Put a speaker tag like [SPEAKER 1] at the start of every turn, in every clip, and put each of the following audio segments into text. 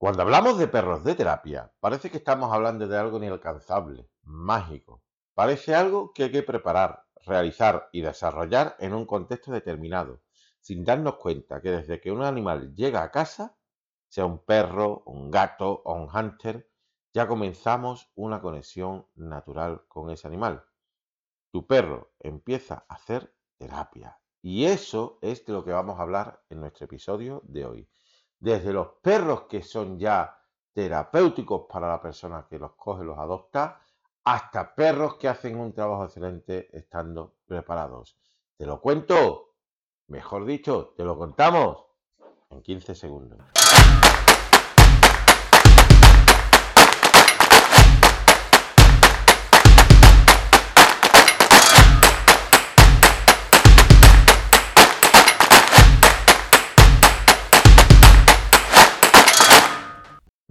[SPEAKER 1] Cuando hablamos de perros de terapia, parece que estamos hablando de algo inalcanzable, mágico. Parece algo que hay que preparar, realizar y desarrollar en un contexto determinado, sin darnos cuenta que desde que un animal llega a casa, sea un perro, un gato o un hunter, ya comenzamos una conexión natural con ese animal. Tu perro empieza a hacer terapia. Y eso es de lo que vamos a hablar en nuestro episodio de hoy desde los perros que son ya terapéuticos para la persona que los coge, los adopta, hasta perros que hacen un trabajo excelente estando preparados. ¿Te lo cuento? Mejor dicho, te lo contamos en 15 segundos.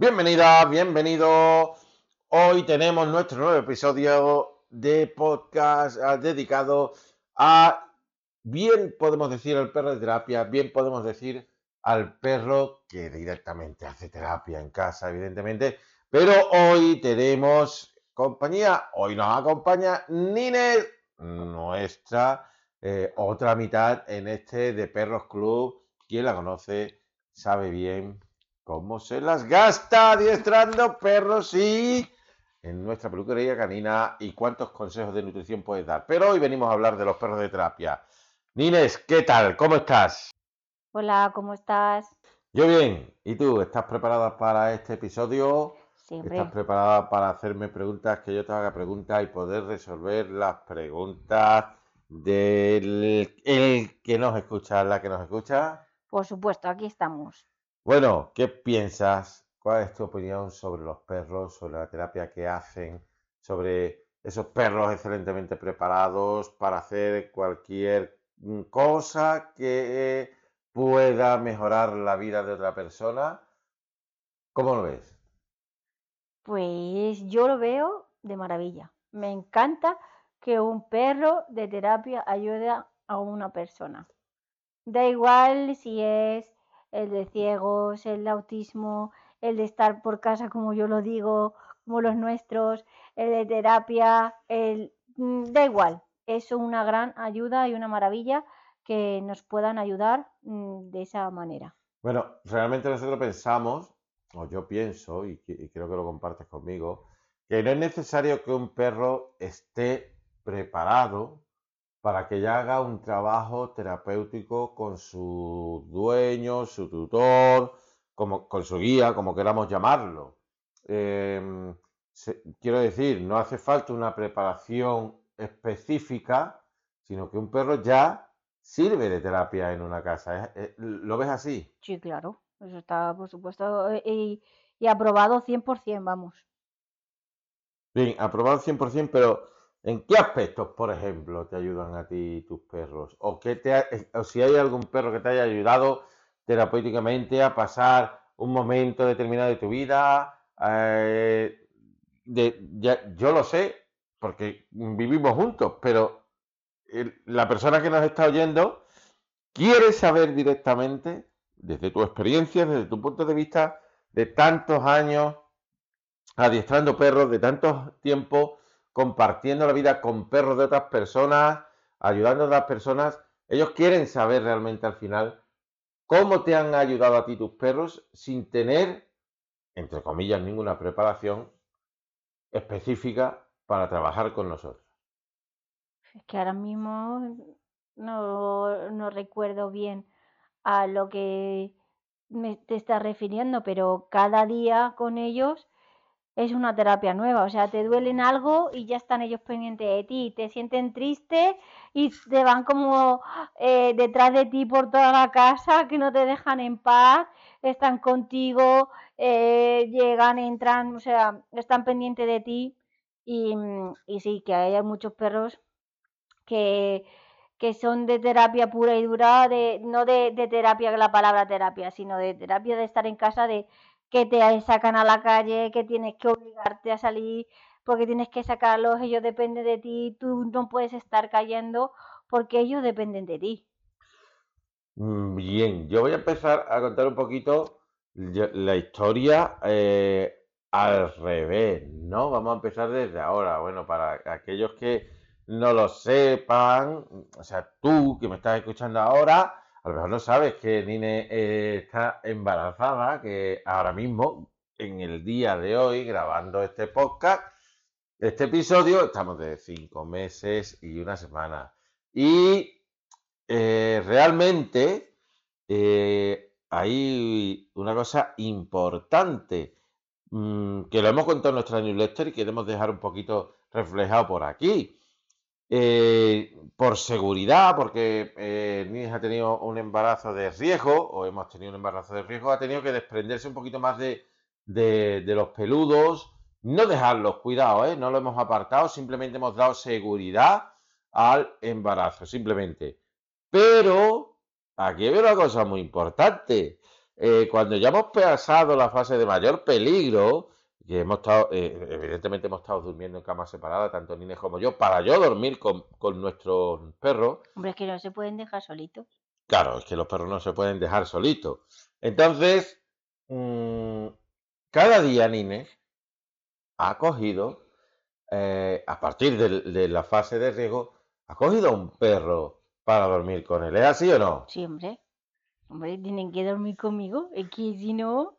[SPEAKER 1] Bienvenida, bienvenido. Hoy tenemos nuestro nuevo episodio de podcast ah, dedicado a, bien podemos decir al perro de terapia, bien podemos decir al perro que directamente hace terapia en casa, evidentemente. Pero hoy tenemos compañía, hoy nos acompaña Nines, nuestra eh, otra mitad en este de Perros Club. Quien la conoce sabe bien cómo se las gasta adiestrando perros y en nuestra peluquería canina y cuántos consejos de nutrición puedes dar. Pero hoy venimos a hablar de los perros de terapia. Nines, ¿qué tal? ¿Cómo estás?
[SPEAKER 2] Hola, ¿cómo estás?
[SPEAKER 1] Yo bien. ¿Y tú? ¿Estás preparada para este episodio?
[SPEAKER 2] Siempre.
[SPEAKER 1] ¿Estás preparada para hacerme preguntas, que yo te haga preguntas y poder resolver las preguntas del el que nos escucha, la que nos escucha?
[SPEAKER 2] Por supuesto, aquí estamos.
[SPEAKER 1] Bueno, ¿qué piensas? ¿Cuál es tu opinión sobre los perros, sobre la terapia que hacen, sobre esos perros excelentemente preparados para hacer cualquier mm, cosa que pueda mejorar la vida de otra persona? ¿Cómo lo ves?
[SPEAKER 2] Pues yo lo veo de maravilla. Me encanta que un perro de terapia ayude a una persona. Da igual si es el de ciegos, el de autismo, el de estar por casa, como yo lo digo, como los nuestros, el de terapia, el... Mm, da igual, es una gran ayuda y una maravilla que nos puedan ayudar mm, de esa manera.
[SPEAKER 1] Bueno, realmente nosotros pensamos, o yo pienso, y, y creo que lo compartes conmigo, que no es necesario que un perro esté preparado para que ya haga un trabajo terapéutico con su dueño, su tutor, como, con su guía, como queramos llamarlo. Em, quiero decir, no hace falta una preparación específica, sino que un perro ya sirve de terapia en una casa. ¿Lo ves así?
[SPEAKER 2] Sí, claro, eso está por supuesto eh, y, y aprobado 100%, vamos.
[SPEAKER 1] Bien, aprobado 100%, pero ¿En qué aspectos, por ejemplo, te ayudan a ti tus perros? ¿O, te eh, o si hay algún perro que te haya ayudado terapéuticamente a pasar un momento determinado de tu vida? Eh, yo lo sé, porque vivimos juntos, pero la persona que nos está oyendo quiere saber directamente, desde tu experiencia, desde tu punto de vista, de tantos años adiestrando perros, de tantos tiempos compartiendo la vida con perros de otras personas, ayudando a otras personas. Ellos quieren saber realmente al final cómo te han ayudado a ti tus perros sin tener, entre comillas, ninguna preparación específica para trabajar con nosotros.
[SPEAKER 2] Es que ahora mismo no, recuerdo bien a lo que me te estás refiriendo, pero cada día con ellos es una terapia nueva, o sea, te duelen algo y ya están ellos pendientes de ti, te sienten triste y te van como eh, detrás de ti por toda la casa, que no te dejan en paz, están contigo, eh, llegan, entran, o sea, están pendientes de ti. Y, y sí, que hay muchos perros que, que son de terapia pura y dura, de, no de, de terapia, la palabra terapia, sino de terapia de estar en casa, de que te sacan a la calle, que tienes que obligarte a salir porque tienes que sacarlos, ellos dependen de ti, tú no puedes estar cayendo porque ellos dependen de ti.
[SPEAKER 1] Mm, bien, yo voy a empezar a contar un poquito la historia eh, al revés, ¿no? Vamos a empezar desde ahora. Bueno, para aquellos que no lo sepan, o sea, tú que me estás escuchando ahora, a lo mejor no sabes que Nine eh, está embarazada, que ahora mismo, en el día de hoy, grabando este podcast, este episodio, estamos de cinco meses y una semana. Y eh, realmente eh, hay una cosa importante mm, que lo hemos contado en nuestra newsletter y queremos dejar un poquito reflejado por aquí. Eh, por seguridad, porque eh, ha tenido un embarazo de riesgo, o hemos tenido un embarazo de riesgo, ha tenido que desprenderse un poquito más de, los peludos, no dejarlos, cuidado, ¿eh? no lo hemos apartado, simplemente hemos dado seguridad al embarazo, simplemente. Pero aquí hay una cosa muy importante. Eh, cuando ya hemos pasado la fase de mayor peligro, que hemos estado, eh, evidentemente hemos estado durmiendo en cama separada, tanto Nines como yo, para yo dormir con, nuestros perros.
[SPEAKER 2] Hombre, es que no se pueden dejar solitos.
[SPEAKER 1] Claro, es que los perros no se pueden dejar solitos. Entonces, mm, cada día Nines ha cogido, eh, a partir de, la fase de riego, ha cogido un perro para dormir con él. ¿Es así o no?
[SPEAKER 2] Sí, hombre. Hombre, tienen que dormir conmigo. Es que si no,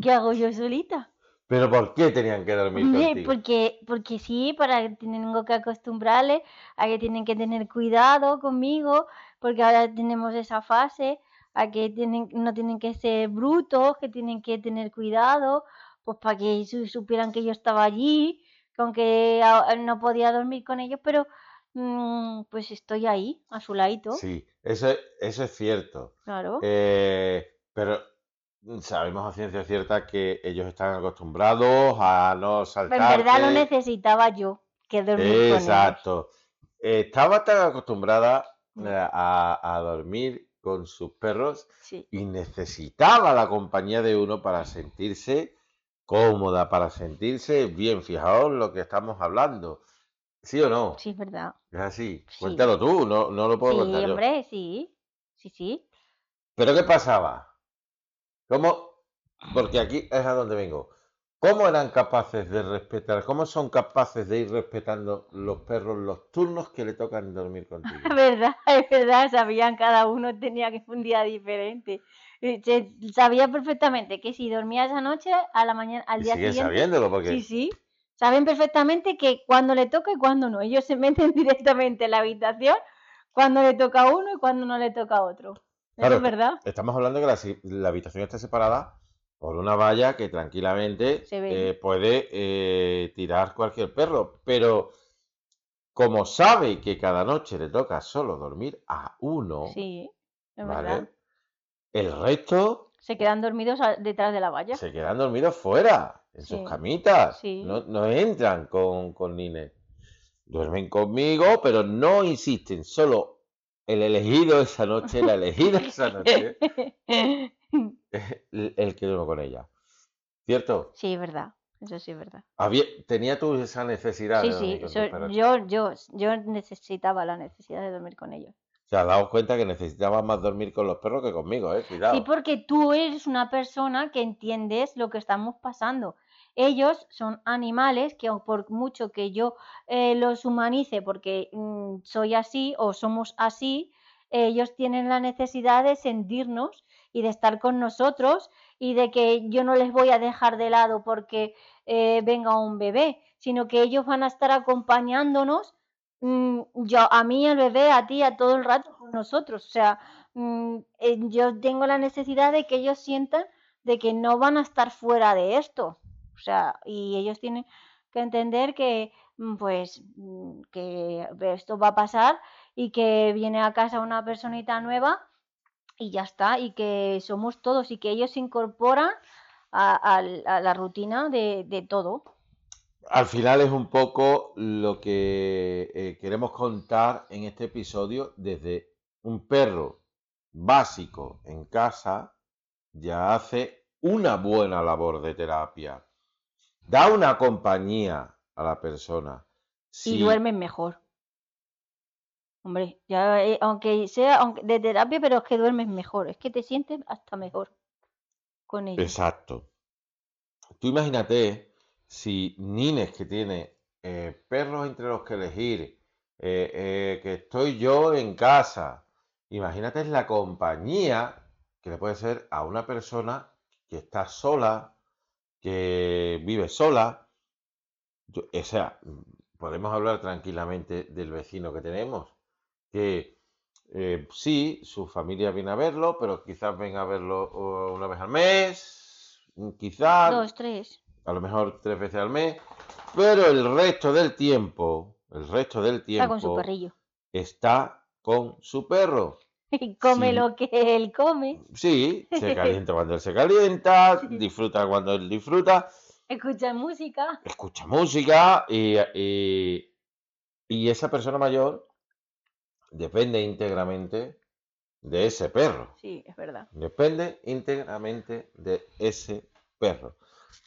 [SPEAKER 2] ¿qué hago yo solita?
[SPEAKER 1] ¿Pero por qué tenían que dormir contigo?
[SPEAKER 2] Porque, porque sí, para tengo que acostumbrarles a que tienen que tener cuidado conmigo, porque ahora tenemos esa fase, a que tienen, no tienen que ser brutos, que tienen que tener cuidado, pues para que supieran que yo estaba allí, que aunque no podía dormir con ellos, pero mm, pues estoy ahí, a su ladito.
[SPEAKER 1] Sí, eso, eso es cierto.
[SPEAKER 2] Claro.
[SPEAKER 1] Eh, pero sabemos a ciencia cierta que ellos están acostumbrados a no saltar.
[SPEAKER 2] en verdad lo necesitaba yo, que dormir
[SPEAKER 1] Exacto. Estaba tan acostumbrada mm. eh, a, dormir con sus perros y necesitaba la compañía de uno para sentirse cómoda, para sentirse bien. Fijaos lo que estamos hablando. ¿Sí o no?
[SPEAKER 2] Sí, es verdad.
[SPEAKER 1] Es así. Cuéntalo tú, no, no lo puedo contar
[SPEAKER 2] Sí, hombre, sí. Sí, sí.
[SPEAKER 1] ¿Pero qué pasaba? ¿Cómo? Porque aquí es a donde vengo. ¿Cómo eran capaces de respetar, cómo son capaces de ir respetando los perros los turnos que le tocan dormir contigo?
[SPEAKER 2] Es verdad, es verdad, sabían cada uno tenía que un día diferente. Sabía perfectamente que si dormía esa noche, a la mañana, al día siguiente.
[SPEAKER 1] sabiéndolo porque.
[SPEAKER 2] Sí, sí. Saben perfectamente que cuando le toca y cuando no. Ellos se meten directamente en la habitación cuando le toca a uno y cuando no le toca a otro es verdad.
[SPEAKER 1] Estamos hablando de que la, habitación está separada por una valla que tranquilamente eh, puede eh, tirar cualquier perro, pero como sabe que cada noche le toca solo dormir a uno,
[SPEAKER 2] sí, es verdad.
[SPEAKER 1] el resto
[SPEAKER 2] se quedan dormidos detrás de la valla.
[SPEAKER 1] Se quedan dormidos fuera, en sus camitas. No, entran con, con Nine. Duermen conmigo, pero no insisten, solo el elegido esa noche, la elegida esa noche, el, que duermo con ella. ¿Cierto?
[SPEAKER 2] Sí, es verdad. Eso sí es verdad.
[SPEAKER 1] ¿Tenía tú esa necesidad?
[SPEAKER 2] Sí, sí. yo, yo, yo necesitaba la necesidad de dormir con ellos.
[SPEAKER 1] O sea, dado cuenta que necesitaba más dormir con los perros que conmigo, ¿eh? Cuidado.
[SPEAKER 2] Sí, porque tú eres una persona que entiendes lo que estamos pasando. Ellos son animales que por mucho que yo eh, los humanice porque mm, soy así o somos así, ellos tienen la necesidad de sentirnos y de estar con nosotros y de que yo no les voy a dejar de lado porque eh, venga un bebé, sino que ellos van a estar acompañándonos, mm, yo, a mí, al bebé, a ti, a todo el rato con nosotros. O sea, mm, eh, yo tengo la necesidad de que ellos sientan de que no van a estar fuera de esto. Sea, y ellos tienen que entender que, mm, pues, mm, que esto va a pasar y que viene a casa una personita nueva y ya está, y que somos todos y que ellos se incorporan a, la rutina de, todo.
[SPEAKER 1] Al final es un poco lo que eh, queremos contar en este episodio desde un perro básico en casa ya hace una buena labor de terapia da una compañía a la persona.
[SPEAKER 2] Y duermen mejor. Hombre, ya, eh, aunque sea de terapia, pero es que duermes mejor, es que te sientes hasta mejor con ellos.
[SPEAKER 1] Exacto. Tú imagínate si Nines que tiene eh, perros entre los que elegir, eh, que estoy yo en casa, imagínate la compañía que le puede ser a una persona que está sola, que vive sola. o sea, podemos hablar tranquilamente del vecino que tenemos, que eh, sí, su familia viene a verlo, pero quizás venga a verlo una vez al mes, quizás...
[SPEAKER 2] Dos, tres.
[SPEAKER 1] A lo mejor tres veces al mes, pero el resto del tiempo, el resto del tiempo...
[SPEAKER 2] Está con su perrillo.
[SPEAKER 1] Está con su perro.
[SPEAKER 2] Y come lo que él come.
[SPEAKER 1] Sí, se calienta cuando él se calienta, disfruta cuando él disfruta.
[SPEAKER 2] Escucha música.
[SPEAKER 1] Escucha música y, y esa persona mayor depende íntegramente de ese perro.
[SPEAKER 2] Sí, es verdad.
[SPEAKER 1] Depende íntegramente de ese perro.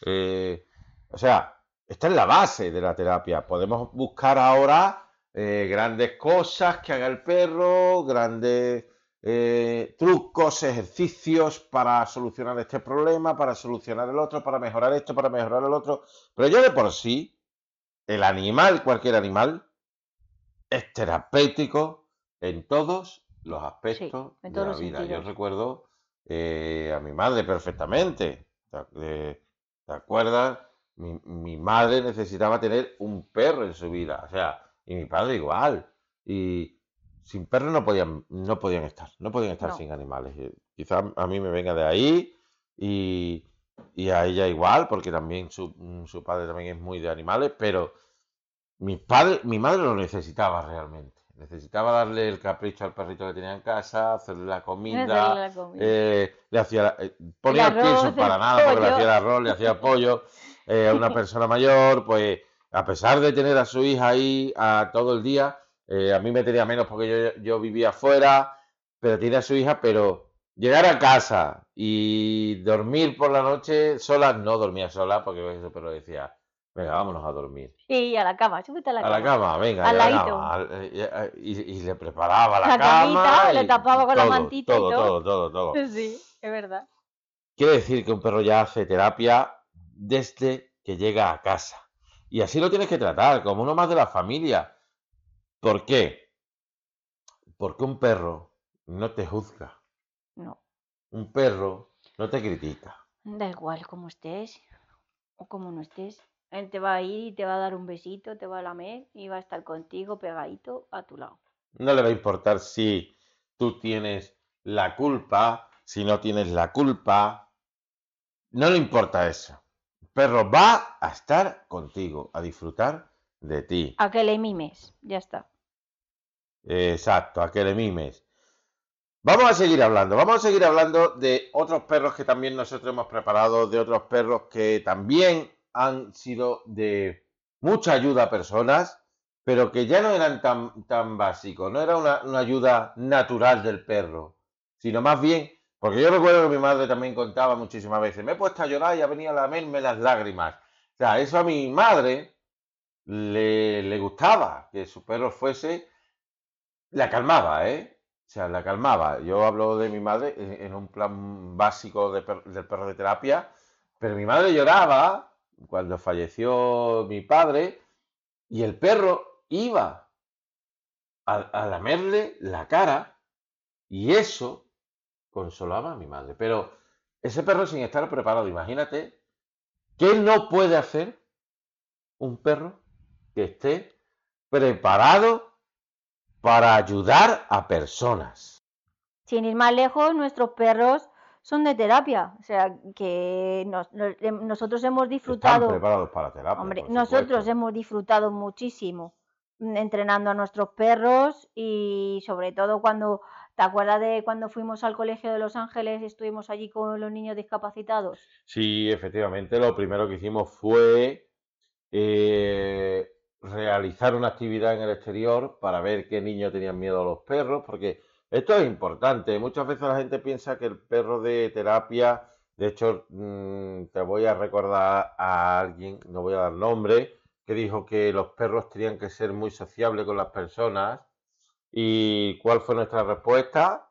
[SPEAKER 1] Eh, o sea, esta es la base de la terapia. Podemos buscar ahora eh, grandes cosas que haga el perro, grandes eh, trucos, ejercicios para solucionar este problema, para solucionar el otro, para mejorar esto, para mejorar el otro. Pero yo de por sí, el animal, cualquier animal, es terapéutico en todos los aspectos de la vida. Yo recuerdo eh, a mi madre perfectamente. ¿Te, acuerdas? Mi, madre necesitaba tener un perro en su vida. O sea, y mi padre igual. Y sin perro no podían, no podían estar. No podían estar sin animales. Quizás a mí me venga de ahí. Y, a ella igual, porque también su, su padre también es muy de animales, pero mi padre, mi madre lo necesitaba realmente. Necesitaba darle el capricho al perrito que tenía en casa, hacerle la comida, eh, le hacía, eh, ponía el, pienso para nada, porque le hacía el arroz, le hacía pollo. Eh, a una persona mayor, pues a pesar de tener a su hija ahí a todo el día, a mí me tenía menos porque yo, yo vivía afuera, pero tiene a su hija, pero llegar a casa y dormir por la noche sola, no dormía sola, porque eso pero decía, Venga, vámonos a dormir.
[SPEAKER 2] Y a la cama, súbete a la
[SPEAKER 1] cama.
[SPEAKER 2] A
[SPEAKER 1] la cama, venga,
[SPEAKER 2] al
[SPEAKER 1] ladito. Eh, y, le preparaba la, la cama.
[SPEAKER 2] Camita, le tapaba con la mantita
[SPEAKER 1] todo,
[SPEAKER 2] y
[SPEAKER 1] todo. Todo, todo, todo.
[SPEAKER 2] Sí, es verdad.
[SPEAKER 1] Quiere decir que un perro ya hace terapia desde que llega a casa. Y así lo tienes que tratar, como uno más de la familia. ¿Por qué? Porque un perro no te juzga.
[SPEAKER 2] No.
[SPEAKER 1] Un perro no te critica.
[SPEAKER 2] Da igual cómo estés o cómo no estés. Él te va a ir y te va a dar un besito, te va a lamer y va a estar contigo pegadito a tu lado.
[SPEAKER 1] No le va a importar si tú tienes la culpa, si no tienes la culpa. No le importa eso. El perro va a estar contigo, a disfrutar de ti.
[SPEAKER 2] A que le mimes, ya está.
[SPEAKER 1] Exacto, a que le mimes. Vamos a seguir hablando, vamos a seguir hablando de otros perros que también nosotros hemos preparado, de otros perros que también han sido de mucha ayuda a personas, pero que ya no eran tan, tan básicos, no era una, ayuda natural del perro, sino más bien, porque yo recuerdo que mi madre también contaba muchísimas veces, me he puesto a llorar y ha venido a lamerme las lágrimas. O sea, eso a mi madre le, gustaba, que su perro fuese, la calmaba, ¿eh? O sea, la calmaba. Yo hablo de mi madre en un plan básico del perro de terapia, pero mi madre lloraba cuando falleció mi padre, y el perro iba a, lamerle la cara, y eso consolaba a mi madre. Pero ese perro sin estar preparado, imagínate, ¿qué no puede hacer un perro que esté preparado para ayudar a personas?
[SPEAKER 2] Sin ir más lejos, nuestros perros son de terapia. O sea, que nosotros hemos disfrutado.
[SPEAKER 1] Están preparados para terapia.
[SPEAKER 2] Hombre, nosotros hemos disfrutado muchísimo mm, entrenando a nuestros perros y sobre todo cuando. ¿Te acuerdas de cuando fuimos al Colegio de Los Ángeles y estuvimos allí con los niños discapacitados?
[SPEAKER 1] Sí, efectivamente, lo primero que hicimos fue eh, realizar una actividad en el exterior para ver qué niños tenían miedo a los perros, porque esto es importante. Muchas veces la gente piensa que el perro de terapia, de hecho, mm, te voy a recordar a alguien, no voy a dar nombre, que dijo que los perros tenían que ser muy sociables con las personas. ¿Y cuál fue nuestra respuesta?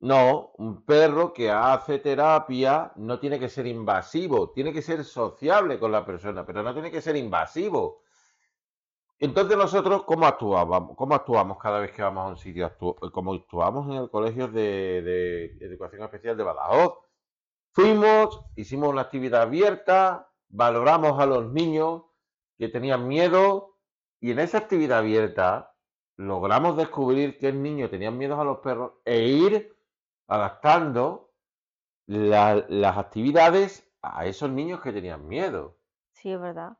[SPEAKER 1] No, un perro que hace terapia no tiene que ser invasivo, tiene que ser sociable con la persona, pero no tiene que ser invasivo. Entonces nosotros, ¿cómo actuábamos? ¿Cómo actuamos cada vez que vamos a un sitio? como actuamos en el colegio de, de educación especial de Badajoz. Fuimos, hicimos una actividad abierta, valoramos a los niños que tenían miedo y en esa actividad abierta logramos descubrir que el niño tenía miedo a los perros e ir adaptando las actividades a esos niños que tenían miedo.
[SPEAKER 2] Sí, es verdad.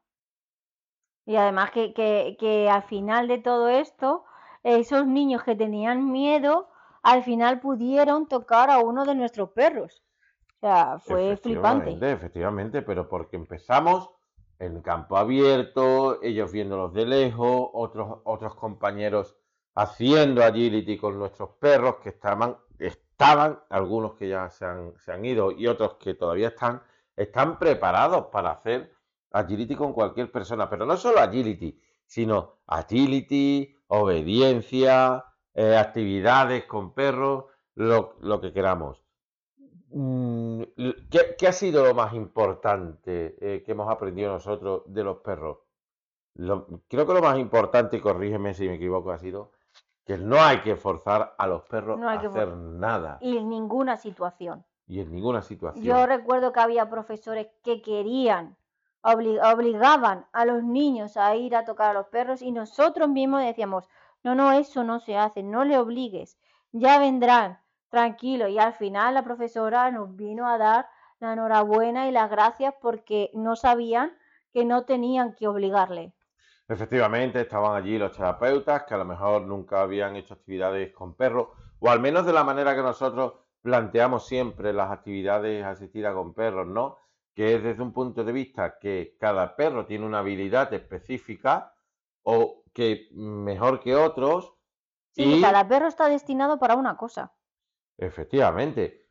[SPEAKER 2] Y además que, que, que al final de todo esto, esos niños que tenían miedo, al final pudieron tocar a uno de nuestros perros. O sea, fue flipante.
[SPEAKER 1] Efectivamente, pero porque empezamos en campo abierto, ellos viéndolos de lejos, otros, otros compañeros haciendo agility con nuestros perros que estaban estaban, algunos que ya se han, se han ido y otros que todavía están, están preparados para hacer agility con cualquier persona, pero no solo agility, sino agility, obediencia, eh, actividades con perros, lo, lo que queramos. Mm, ¿Qué, ha sido lo más importante eh, que hemos aprendido nosotros de los perros? creo que lo más importante, y corrígeme si me equivoco, ha sido que no hay que forzar a los perros a hacer nada.
[SPEAKER 2] Y en ninguna situación.
[SPEAKER 1] Y en ninguna situación.
[SPEAKER 2] Yo recuerdo que había profesores que querían, obligaban a los niños a ir a tocar a los perros y nosotros mismos decíamos, no, no, eso no se hace, no le obligues, ya vendrán, tranquilo. Y al final la profesora nos vino a dar la enhorabuena y las gracias porque no sabían que no tenían que obligarle.
[SPEAKER 1] Efectivamente, estaban allí los terapeutas que a lo mejor nunca habían hecho actividades con perros, o al menos de la manera que nosotros planteamos siempre las actividades asistidas con perros, ¿no? Que es desde un punto de vista que cada perro tiene una habilidad específica o que mejor que otros.
[SPEAKER 2] Sí, y... cada perro está destinado para una cosa.
[SPEAKER 1] Efectivamente.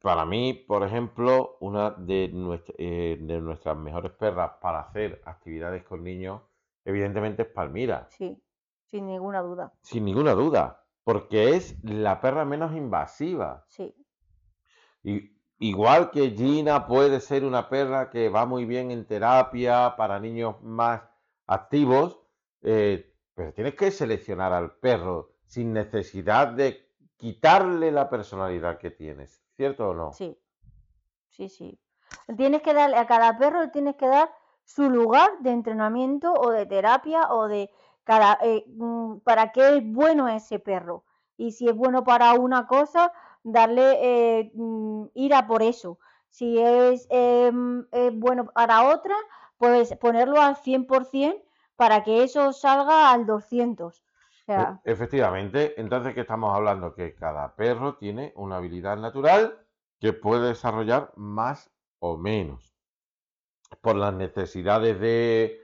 [SPEAKER 1] Para mí, por ejemplo, una de, eh, de nuestras mejores perras para hacer actividades con niños evidentemente es Palmira.
[SPEAKER 2] Sí, sin ninguna duda.
[SPEAKER 1] Sin ninguna duda, porque es la perra menos invasiva.
[SPEAKER 2] Sí.
[SPEAKER 1] Y, igual que Gina puede ser una perra que va muy bien en terapia para niños más activos, eh, pero tienes que seleccionar al perro sin necesidad de quitarle la personalidad que tienes, ¿cierto o no?
[SPEAKER 2] Sí, sí, sí. Tienes que darle a cada perro, tienes que dar su lugar de entrenamiento o de terapia o de cada, eh, mm, para qué es bueno ese perro. Y si es bueno para una cosa, darle, eh, mm, ir a por eso. Si es, em, es bueno para otra, pues ponerlo al 100% para que eso salga al 200.
[SPEAKER 1] E, efectivamente, entonces, ¿qué estamos hablando? Que cada perro tiene una habilidad natural que puede desarrollar más o menos por las necesidades de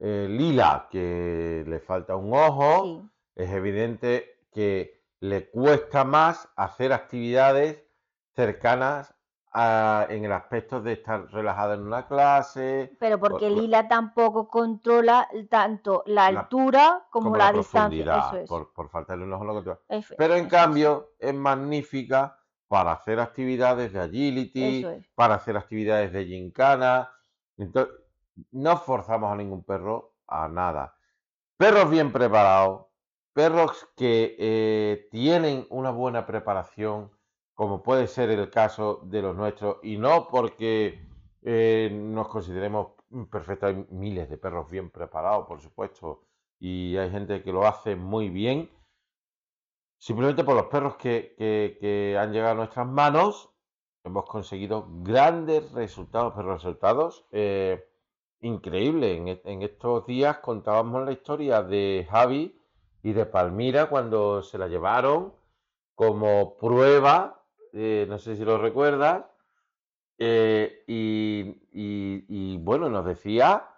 [SPEAKER 1] eh, Lila, que le falta un ojo, es evidente que le cuesta más hacer actividades cercanas en el aspecto de estar relajada en una clase.
[SPEAKER 2] Pero porque Lila tampoco controla tanto la altura como, la, distancia.
[SPEAKER 1] por, por faltarle un ojo Pero en cambio es magnífica para hacer actividades de agility, para hacer actividades de gincana, entonces, no forzamos a ningún perro a nada. Perros bien preparados, perros que eh, tienen una buena preparación, como puede ser el caso de los nuestros, y no porque eh, nos consideremos perfectos, hay miles de perros bien preparados, por supuesto, y hay gente que lo hace muy bien, simplemente por los perros que, han llegado a nuestras manos hemos conseguido grandes resultados, pero resultados eh, increíbles. En, estos días contábamos la historia de Javi y de Palmira cuando se la llevaron como prueba, eh, no sé si lo recuerdas, eh, y, bueno, nos decía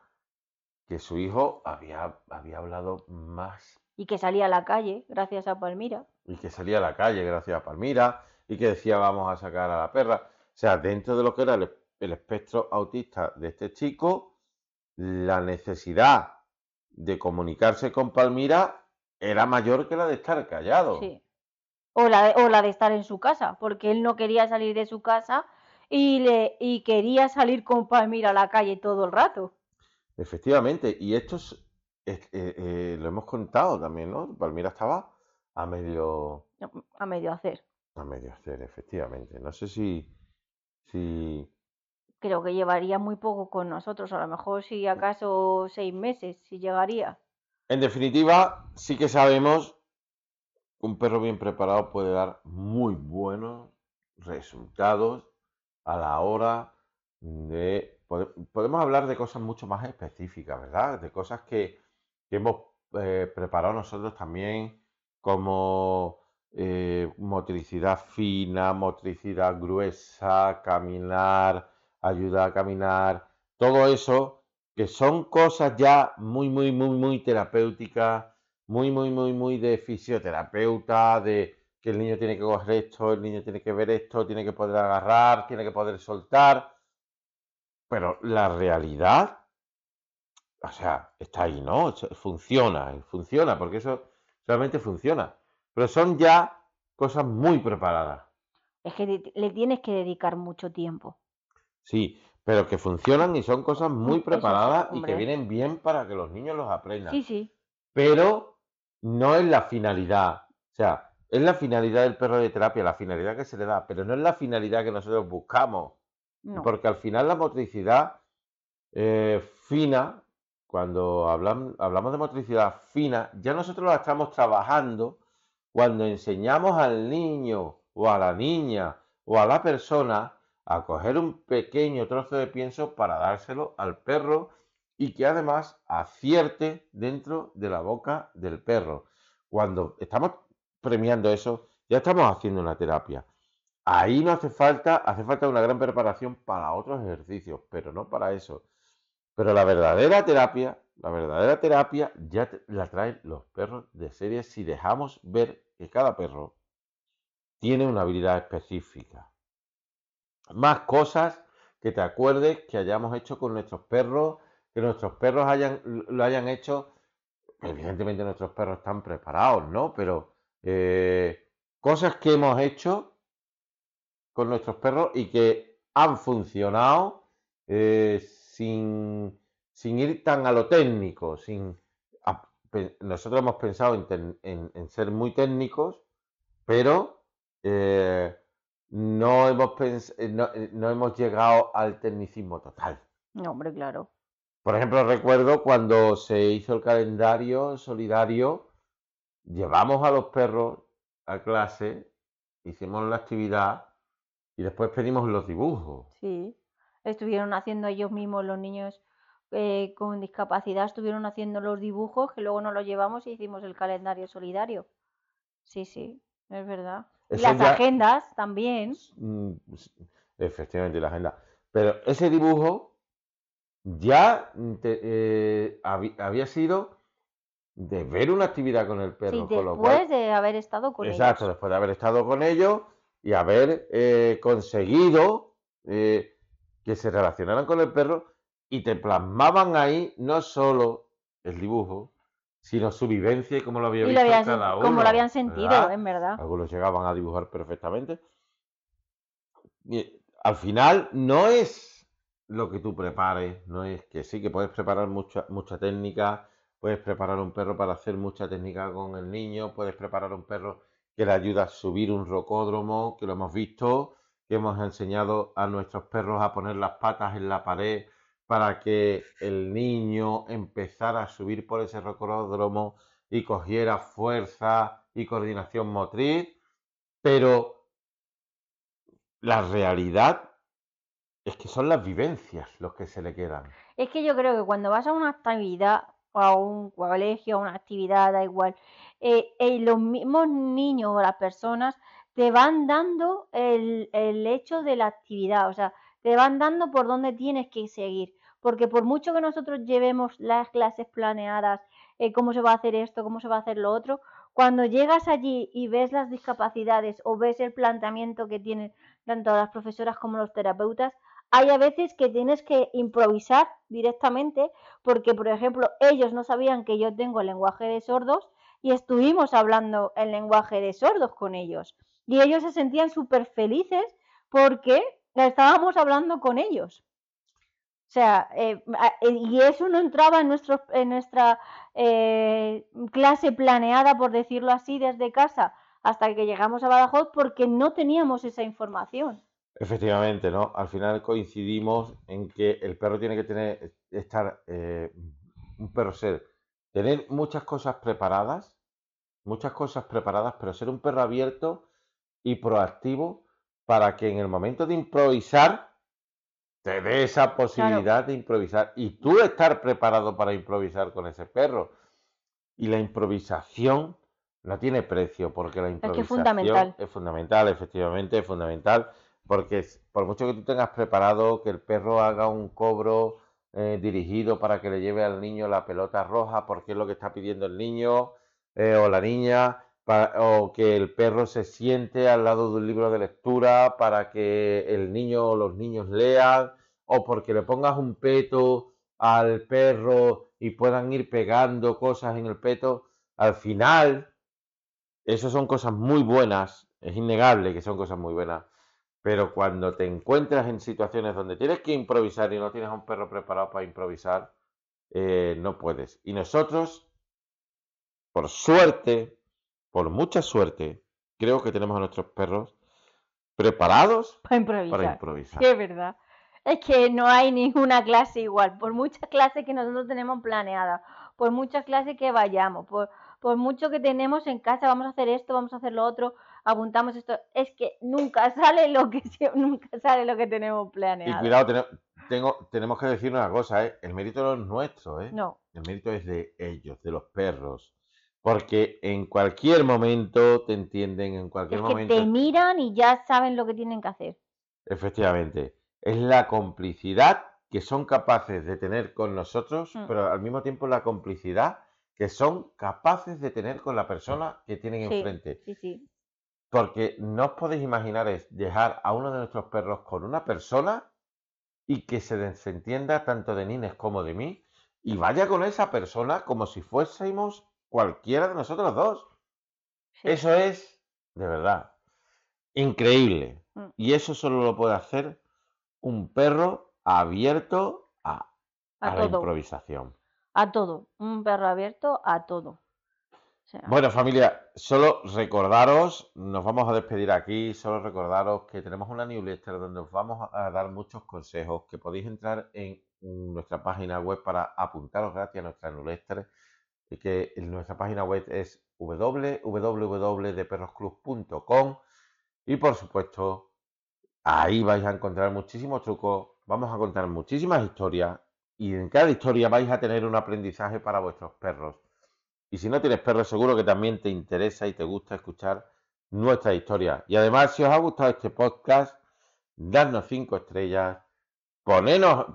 [SPEAKER 1] que su hijo había, había hablado más.
[SPEAKER 2] Y que salía a la calle gracias a Palmira.
[SPEAKER 1] Y que salía a la calle gracias a Palmira y que decía vamos a sacar a la perra. O sea, dentro de lo que era el, espectro autista de este chico, la necesidad de comunicarse con Palmira era mayor que la de estar callado.
[SPEAKER 2] Sí, O la, de, o la de estar en su casa, porque él no quería salir de su casa y, le, y quería salir con Palmira a la calle todo el rato.
[SPEAKER 1] Efectivamente, y esto es, eh, eh, lo hemos contado también, ¿no? Palmira estaba a medio...
[SPEAKER 2] A medio hacer.
[SPEAKER 1] A medio hacer, efectivamente. No sé si, si...
[SPEAKER 2] Creo que llevaría muy poco con nosotros, a lo mejor si acaso seis meses, si llegaría.
[SPEAKER 1] En definitiva, sí que sabemos que un perro bien preparado puede dar muy buenos resultados a la hora de... Podemos hablar de cosas mucho más específicas, ¿verdad? De cosas que, hemos eh, preparado nosotros también como eh, motricidad fina, motricidad gruesa, caminar, ayuda a caminar, todo eso que son cosas ya muy, muy, muy, muy terapéuticas, muy, muy, muy, muy de fisioterapeuta, de que el niño tiene que coger esto, el niño tiene que ver esto, tiene que poder agarrar, tiene que poder soltar. Pero la realidad, o sea, está ahí, ¿no? Funciona, funciona, porque eso realmente funciona. Pero son ya cosas muy preparadas.
[SPEAKER 2] Es que le tienes que dedicar mucho tiempo.
[SPEAKER 1] Sí, pero que funcionan y son cosas muy preparadas y que vienen bien para que los niños los aprendan.
[SPEAKER 2] Sí, sí.
[SPEAKER 1] Pero no es la finalidad. O sea, es la finalidad del perro de terapia, la finalidad que se le da, pero no es la finalidad que nosotros buscamos. Porque al final la motricidad eh, fina, cuando hablamos de motricidad fina, ya nosotros la estamos trabajando cuando enseñamos al niño o a la niña o a la persona a coger un pequeño trozo de pienso para dárselo al perro y que además acierte dentro de la boca del perro. Cuando estamos premiando eso, ya estamos haciendo una terapia. Ahí no hace falta, hace falta una gran preparación para otros ejercicios, pero no para eso. Pero la verdadera terapia, la verdadera terapia ya la traen los perros de serie si dejamos ver que cada perro tiene una habilidad específica. Más cosas que te acuerdes que hayamos hecho con nuestros perros, que nuestros perros hayan, lo hayan hecho. Evidentemente nuestros perros están preparados, ¿no? Pero eh, cosas que hemos hecho con nuestros perros y que han funcionado eh, sin, ir tan a lo técnico, sin... nosotros hemos pensado en, ser muy técnicos, pero eh, no, hemos eh, no, hemos llegado al tecnicismo total.
[SPEAKER 2] No, hombre, claro.
[SPEAKER 1] Por ejemplo, recuerdo cuando se hizo el calendario solidario, llevamos a los perros a clase, hicimos la actividad y después pedimos los dibujos.
[SPEAKER 2] Sí estuvieron haciendo ellos mismos los niños eh, con discapacidad, estuvieron haciendo los dibujos que luego nos los llevamos y hicimos el calendario solidario. Sí, sí, es verdad. Y las agendas también.
[SPEAKER 1] Mm, efectivamente, la agenda. Pero ese dibujo ya eh, había sido de ver una actividad con el perro.
[SPEAKER 2] después de haber estado con
[SPEAKER 1] ellos. Exacto, después de haber estado con ellos y haber eh, conseguido que se relacionaran con el perro y te plasmaban ahí no solo el dibujo, sino su vivencia y cómo lo había visto cada uno.
[SPEAKER 2] Cómo lo habían sentido, en verdad.
[SPEAKER 1] Algunos llegaban a dibujar perfectamente. Y al final no es lo que tú prepares, no es que sí, que puedes preparar mucha, mucha técnica, puedes preparar un perro para hacer mucha técnica con el niño, puedes preparar un perro que le ayuda a subir un rocódromo, que lo hemos visto, que hemos enseñado a nuestros perros a poner las patas en la pared para que el niño empezara a subir por ese rocódromo y cogiera fuerza y coordinación motriz, pero la realidad es que son las vivencias los que se le quedan.
[SPEAKER 2] Es que yo creo que cuando vas a una actividad a un colegio, a una actividad, da igual, eh, eh, los mismos niños o las personas te van dando el, hecho de la actividad, o sea, te van dando por dónde tienes que seguir. Porque por mucho que nosotros llevemos las clases planeadas, eh, cómo se va a hacer esto, cómo se va a hacer lo otro, cuando llegas allí y ves las discapacidades o ves el planteamiento que tienen tanto las profesoras como los terapeutas, hay a veces que tienes que improvisar directamente porque, por ejemplo, ellos no sabían que yo tengo el lenguaje de sordos y estuvimos hablando el lenguaje de sordos con ellos. Y ellos se sentían súper felices porque estábamos hablando con ellos. O sea, eh, eh, y eso no entraba en, nuestro, en nuestra eh, clase planeada, por decirlo así, desde casa hasta que llegamos a Badajoz porque no teníamos esa información.
[SPEAKER 1] Efectivamente, ¿no? Al final coincidimos en que el perro tiene que tener, estar, un perro ser, tener muchas cosas preparadas, muchas cosas preparadas, pero ser un perro abierto y proactivo para que en el momento de improvisar te dé esa posibilidad de improvisar y tú estar preparado para improvisar con ese perro. Y la improvisación no tiene precio porque la improvisación es, fundamental. es fundamental, efectivamente, es fundamental porque por mucho que tú tengas preparado que el perro haga un cobro eh, dirigido para que le lleve al niño la pelota roja porque es lo que está pidiendo el niño eh, o la niña, o que el perro se siente al lado de un libro de lectura para que el niño o los niños lean, o porque le pongas un peto al perro y puedan ir pegando cosas en el peto, al final, eso son cosas muy buenas, es innegable que son cosas muy buenas, pero cuando te encuentras en situaciones donde tienes que improvisar y no tienes a un perro preparado para improvisar, eh, no puedes. Y nosotros, por suerte, por mucha suerte, creo que tenemos a nuestros perros preparados
[SPEAKER 2] para improvisar. es verdad. Es que no hay ninguna clase igual. Por muchas clases que nosotros tenemos planeadas, por muchas clases que vayamos, por, por mucho que tenemos en casa, vamos a hacer esto, vamos a hacer lo otro, apuntamos esto, es que nunca sale lo que nunca sale lo que tenemos planeado.
[SPEAKER 1] Y cuidado, tengo, tenemos que decir una cosa, ¿eh? el mérito no es nuestro, ¿eh?
[SPEAKER 2] No.
[SPEAKER 1] El mérito es de ellos, de los perros. Porque en cualquier momento te entienden, en cualquier
[SPEAKER 2] es
[SPEAKER 1] que momento.
[SPEAKER 2] Te miran y ya saben lo que tienen que hacer.
[SPEAKER 1] Efectivamente. Es la complicidad que son capaces de tener con nosotros, mm. pero al mismo tiempo la complicidad que son capaces de tener con la persona que tienen enfrente.
[SPEAKER 2] Sí, sí.
[SPEAKER 1] Porque no os podéis imaginar es dejar a uno de nuestros perros con una persona y que se desentienda tanto de Nines como de mí y vaya con esa persona como si fuésemos cualquiera de nosotros dos. Eso es, de verdad, increíble. Mm. Y eso solo lo puede hacer un perro abierto a, la improvisación.
[SPEAKER 2] A todo. Un perro abierto a todo.
[SPEAKER 1] Bueno, familia, solo recordaros, nos vamos a despedir aquí, solo recordaros que tenemos una newsletter donde os vamos a dar muchos consejos, que podéis entrar en nuestra página web para apuntaros gratis a nuestra newsletter y que nuestra página web es www.deperrosclub.com y por supuesto ahí vais a encontrar muchísimos trucos, vamos a contar muchísimas historias y en cada historia vais a tener un aprendizaje para vuestros perros. Y si no tienes perros, seguro que también te interesa y te gusta escuchar nuestra historia. Y además, si os ha gustado este podcast, dadnos cinco estrellas, ponernos,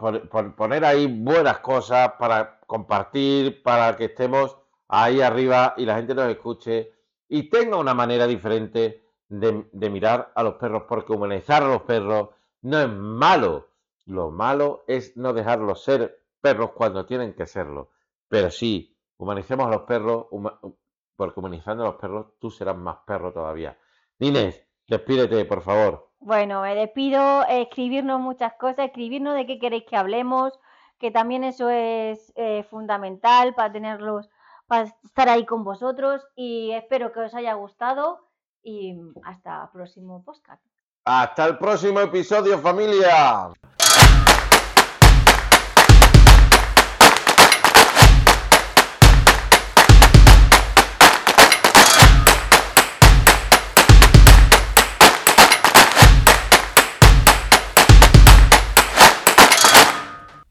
[SPEAKER 1] poner ahí buenas cosas para compartir, para que estemos ahí arriba y la gente nos escuche y tenga una manera diferente de, mirar a los perros, porque humanizar a los perros no es malo. Lo malo es no dejarlos ser perros cuando tienen que serlo. Pero sí, humanicemos a los perros, porque humanizando a los perros tú serás más perro todavía. Nines, despídete, por favor.
[SPEAKER 2] Bueno, me despido, escribirnos muchas cosas, escribirnos de qué queréis que hablemos, que también eso es eh, fundamental para tenerlos, para estar ahí con vosotros y espero que os haya gustado y hasta próximo podcast.
[SPEAKER 1] Hasta el próximo episodio familia.